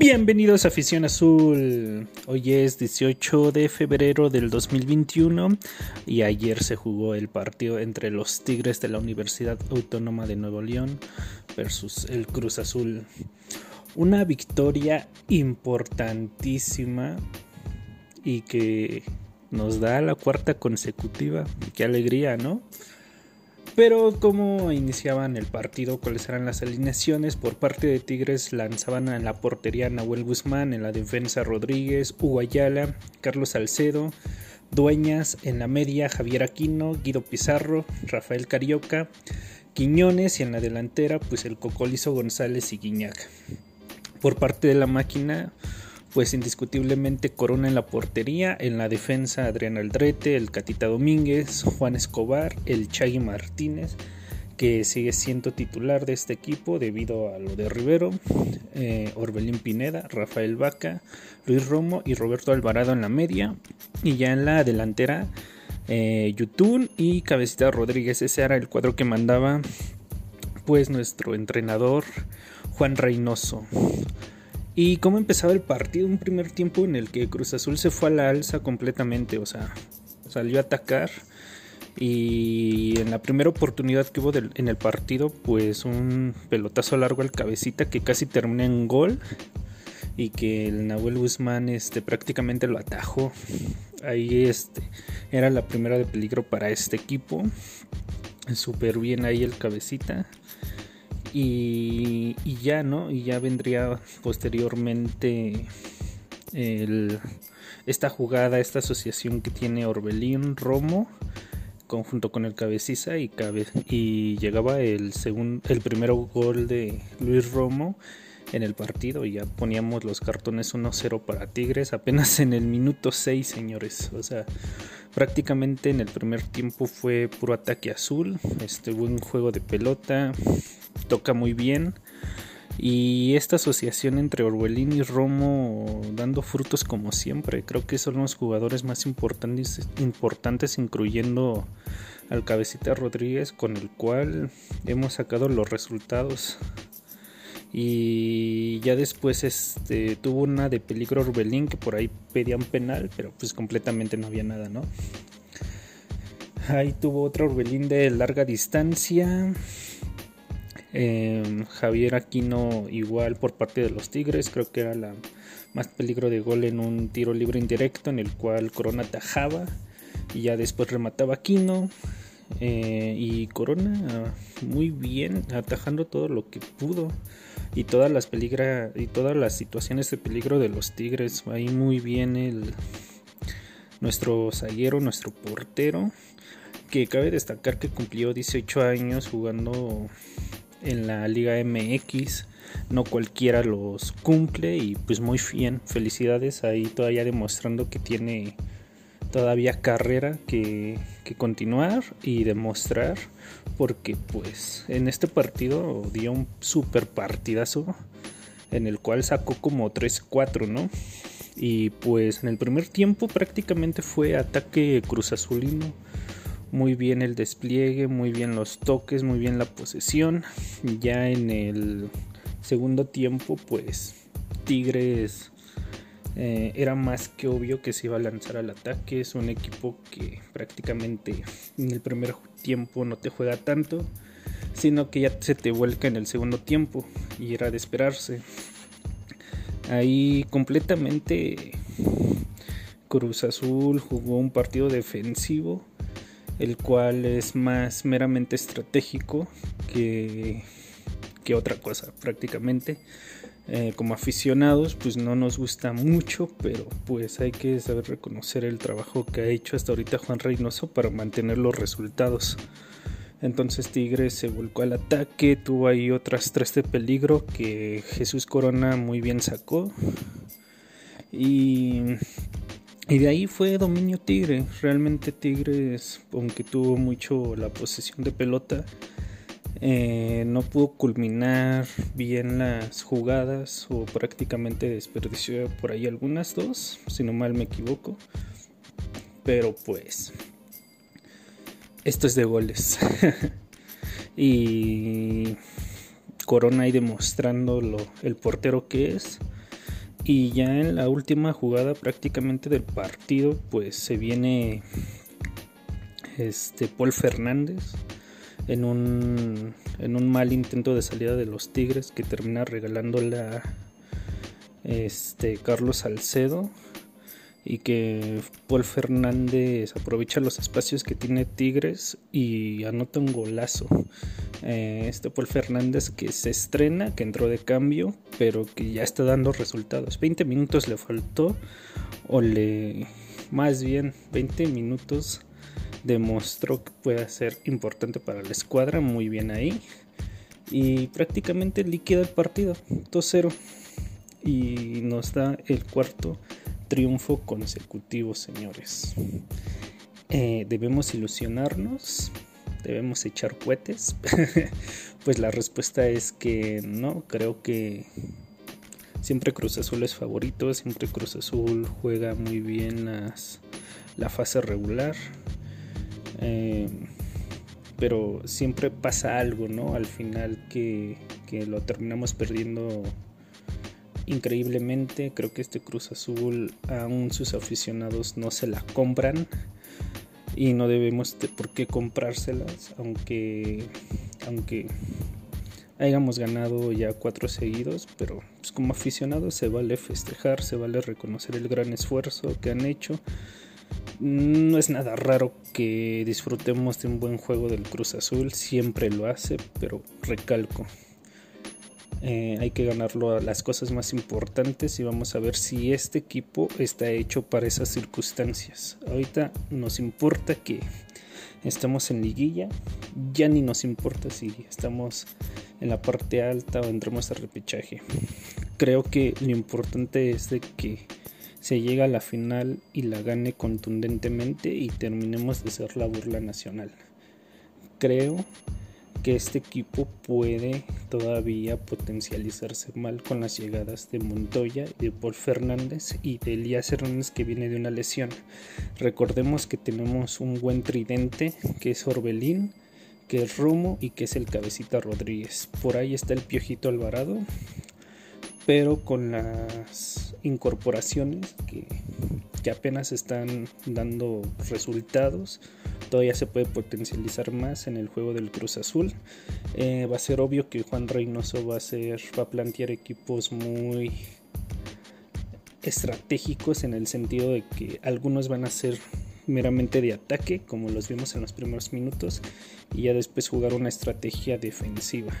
Bienvenidos a Afición Azul. Hoy es 18 de febrero del 2021 y ayer se jugó el partido entre los Tigres de la Universidad Autónoma de Nuevo León versus el Cruz Azul. Una victoria importantísima y que nos da la cuarta consecutiva. Qué alegría, ¿no? Pero cómo iniciaban el partido, cuáles eran las alineaciones por parte de Tigres, lanzaban en la portería Nahuel Guzmán, en la defensa Rodríguez, Hugo Ayala, Carlos Salcedo, Dueñas, en la media Javier Aquino, Guido Pizarro, Rafael Carioca, Quiñones y en la delantera pues el Cocolizo González y Guiñac. Por parte de la máquina pues indiscutiblemente Corona en la portería, en la defensa Adrián Aldrete, el Catita Domínguez, Juan Escobar, el Chagui Martínez, que sigue siendo titular de este equipo debido a lo de Rivero, eh, Orbelín Pineda, Rafael Vaca, Luis Romo y Roberto Alvarado en la media, y ya en la delantera eh, Yutún y Cabecita Rodríguez, ese era el cuadro que mandaba pues nuestro entrenador Juan Reynoso. ¿Y cómo empezaba el partido? Un primer tiempo en el que Cruz Azul se fue a la alza completamente, o sea, salió a atacar. Y en la primera oportunidad que hubo en el partido, pues un pelotazo largo al cabecita que casi termina en gol. Y que el Nahuel Guzmán este, prácticamente lo atajó. Ahí este, era la primera de peligro para este equipo. Súper bien ahí el cabecita. Y, ya, ¿no? Y ya vendría posteriormente esta jugada, esta asociación que tiene Orbelín Romo conjunto con el cabeciza y, y llegaba el, segundo, el primer gol de Luis Romo en el partido y ya poníamos los cartones 1-0 para Tigres apenas en el minuto 6 señores o sea prácticamente en el primer tiempo fue puro ataque azul este buen juego de pelota toca muy bien. Y esta asociación entre Orbelín y Romo dando frutos como siempre. Creo que son los jugadores más importantes, importantes incluyendo al cabecita Rodríguez con el cual hemos sacado los resultados. Y ya después este, tuvo una de peligro Orbelín que por ahí pedían penal, pero pues completamente no había nada, ¿no? Ahí tuvo otra Orbelín de larga distancia Em, Javier Aquino igual por parte de los Tigres, creo que era la más peligro de gol en un tiro libre indirecto en el cual Corona atajaba y ya después remataba Aquino. Eh, y Corona muy bien atajando todo lo que pudo y todas las peligra y todas las situaciones de peligro de los Tigres ahí muy bien el nuestro zaguero nuestro portero que cabe destacar que cumplió 18 años jugando en la Liga MX. No cualquiera los cumple y pues muy bien, felicidades ahí todavía demostrando que tiene todavía carrera que, que, continuar y demostrar porque pues en este partido dio un super partidazo en el cual sacó como 3-4, ¿no? Y pues en el primer tiempo prácticamente fue ataque cruz azulino muy bien el despliegue, muy bien los toques, muy bien la posesión. Ya en el segundo tiempo, pues Tigres eh, era más que obvio que se iba a lanzar al ataque. Es un equipo que prácticamente en el primer tiempo no te juega tanto, sino que ya se te vuelca en el segundo tiempo y era de esperarse. Ahí completamente Cruz Azul jugó un partido defensivo el cual es más meramente estratégico que, que otra cosa prácticamente. Eh, como aficionados pues no nos gusta mucho, pero pues hay que saber reconocer el trabajo que ha hecho hasta ahorita Juan Reynoso para mantener los resultados. Entonces Tigres se volcó al ataque, tuvo ahí otras tres de peligro que Jesús Corona muy bien sacó. Y y de ahí fue dominio Tigre. Realmente Tigres, aunque tuvo mucho la posesión de pelota, eh, no pudo culminar bien las jugadas o prácticamente desperdició por ahí algunas dos, si no mal me equivoco. Pero pues, esto es de goles. y Corona ahí demostrando el portero que es Y ya en la última jugada prácticamente del partido, pues se viene este Paul Fernández en un, en un mal intento de salida de los Tigres que termina regalándole a este, Carlos Salcedo y que Paul Fernández aprovecha los espacios que tiene Tigres y anota un golazo. Eh, este Paul Fernández que se estrena, que entró de cambio, pero que ya está dando resultados. 20 minutos le faltó, o le. Más bien, 20 minutos demostró que puede ser importante para la escuadra. Muy bien ahí. Y prácticamente liquida el partido, 2-0. Y nos da el cuarto triunfo consecutivo, señores. Eh, debemos ilusionarnos, debemos echar cohetes. pues la respuesta es que no, creo que siempre Cruz Azul es favorito, siempre Cruz Azul juega muy bien la fase regular. Eh, pero siempre pasa algo, ¿no? Al final que, que lo terminamos perdiendo increíblemente. Creo que este Cruz Azul aún sus aficionados no se la compran y no debemos de por qué comprárselas, aunque aunque hayamos ganado ya cuatro seguidos, pero pues, como aficionados se vale festejar, se vale reconocer el gran esfuerzo que han hecho. No es nada raro que disfrutemos de un buen juego del Cruz Azul, siempre lo hace, pero recalco, eh, hay que ganarlo a las cosas más importantes y vamos a ver si este equipo está hecho para esas circunstancias. Ahorita nos importa que estamos en liguilla, ya ni nos importa si estamos en la parte alta o entremos a repechaje. Creo que lo importante es de que se llegue a la final y la gane contundentemente y terminemos de ser la burla nacional. Creo que este equipo puede todavía potencializarse mal con las llegadas de Montoya, de Paul Fernández y de Elías Hernández que viene de una lesión. Recordemos que tenemos un buen tridente que es Orbelín, que es Rumo y que es el Cabecita Rodríguez. Por ahí está el Piojito Alvarado, pero con las incorporaciones que, apenas están dando resultados todavía se puede potencializar más en el juego del Cruz Azul. Eh, va a ser obvio que Juan Reynoso va a, ser, va a plantear equipos muy estratégicos en el sentido de que algunos van a ser meramente de ataque, como los vimos en los primeros minutos, y ya después jugar una estrategia defensiva.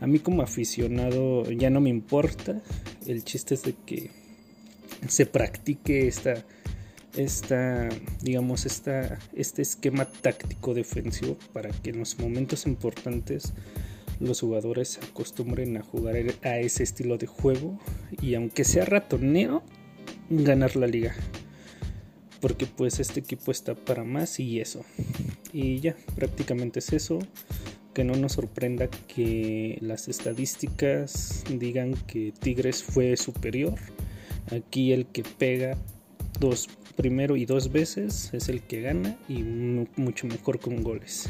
A mí como aficionado ya no me importa, el chiste es de que se practique esta esta, digamos, esta, este esquema táctico defensivo para que en los momentos importantes los jugadores se acostumbren a jugar a ese estilo de juego y aunque sea ratoneo, ganar la liga. Porque pues este equipo está para más y eso. Y ya, prácticamente es eso. Que no nos sorprenda que las estadísticas digan que Tigres fue superior. Aquí el que pega dos primero y dos veces es el que gana y mucho mejor con goles.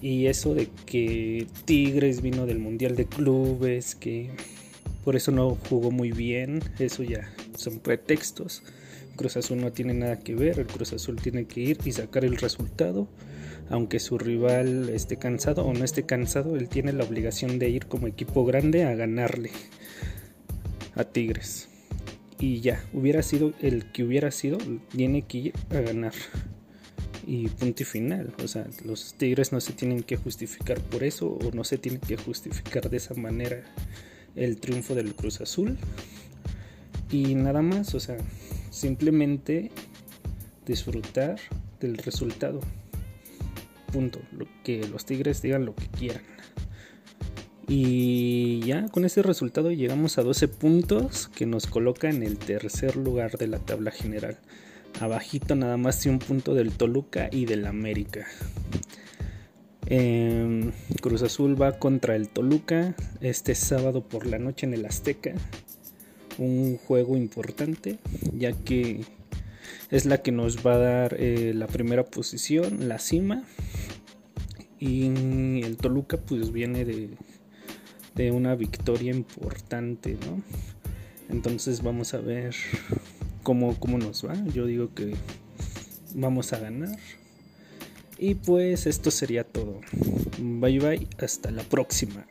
Y eso de que Tigres vino del Mundial de Clubes, que por eso no jugó muy bien, eso ya son pretextos. Cruz Azul no tiene nada que ver, el Cruz Azul tiene que ir y sacar el resultado. Aunque su rival esté cansado o no esté cansado, él tiene la obligación de ir como equipo grande a ganarle a Tigres y ya, hubiera sido el que hubiera sido, tiene que ir a ganar. Y punto y final. O sea, los Tigres no se tienen que justificar por eso o no se tienen que justificar de esa manera el triunfo del Cruz Azul. Y nada más, o sea, simplemente disfrutar del resultado. Punto. Que los Tigres digan lo que quieran. Y ya con ese resultado llegamos a 12 puntos que nos coloca en el tercer lugar de la tabla general. Abajito nada más de un punto del Toluca y del América. Em, Cruz Azul va contra el Toluca este sábado por la noche en el Azteca. Un juego importante ya que es la que nos va a dar eh, la primera posición, la cima. Y el Toluca pues viene de de una victoria importante, ¿no? Entonces vamos a ver cómo, cómo nos va. Yo digo que vamos a ganar. Y pues esto sería todo. Bye bye, hasta la próxima.